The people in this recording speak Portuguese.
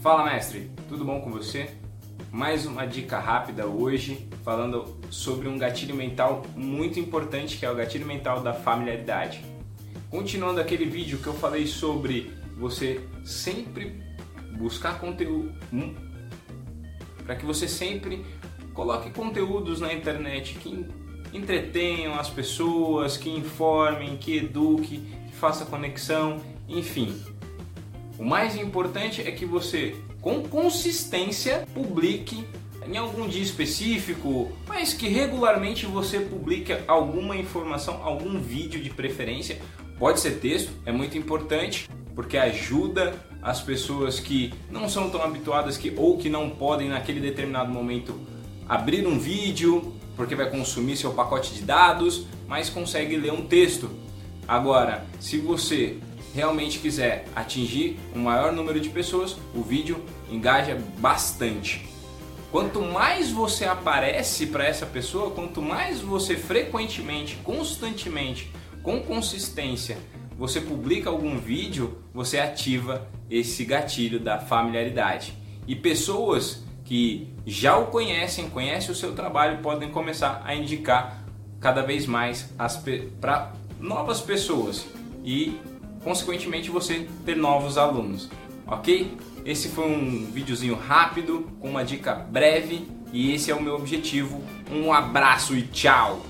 Fala mestre, tudo bom com você? Mais uma dica rápida hoje, falando sobre um gatilho mental muito importante que é o gatilho mental da familiaridade. Continuando aquele vídeo que eu falei sobre você sempre buscar conteúdo, hum, para que você sempre coloque conteúdos na internet que entretenham as pessoas, que informem, que eduque, que faça conexão, enfim. O mais importante é que você, com consistência, publique em algum dia específico, mas que regularmente você publique alguma informação, algum vídeo de preferência. Pode ser texto, é muito importante, porque ajuda as pessoas que não são tão habituadas que ou que não podem naquele determinado momento abrir um vídeo, porque vai consumir seu pacote de dados, mas consegue ler um texto. Agora, se você realmente quiser atingir um maior número de pessoas, o vídeo engaja bastante. Quanto mais você aparece para essa pessoa, quanto mais você frequentemente, constantemente, com consistência, você publica algum vídeo, você ativa esse gatilho da familiaridade. E pessoas que já o conhecem, conhecem o seu trabalho, podem começar a indicar cada vez mais para novas pessoas e consequentemente você ter novos alunos, ok? Esse foi um videozinho rápido com uma dica breve e esse é o meu objetivo. Um abraço e tchau!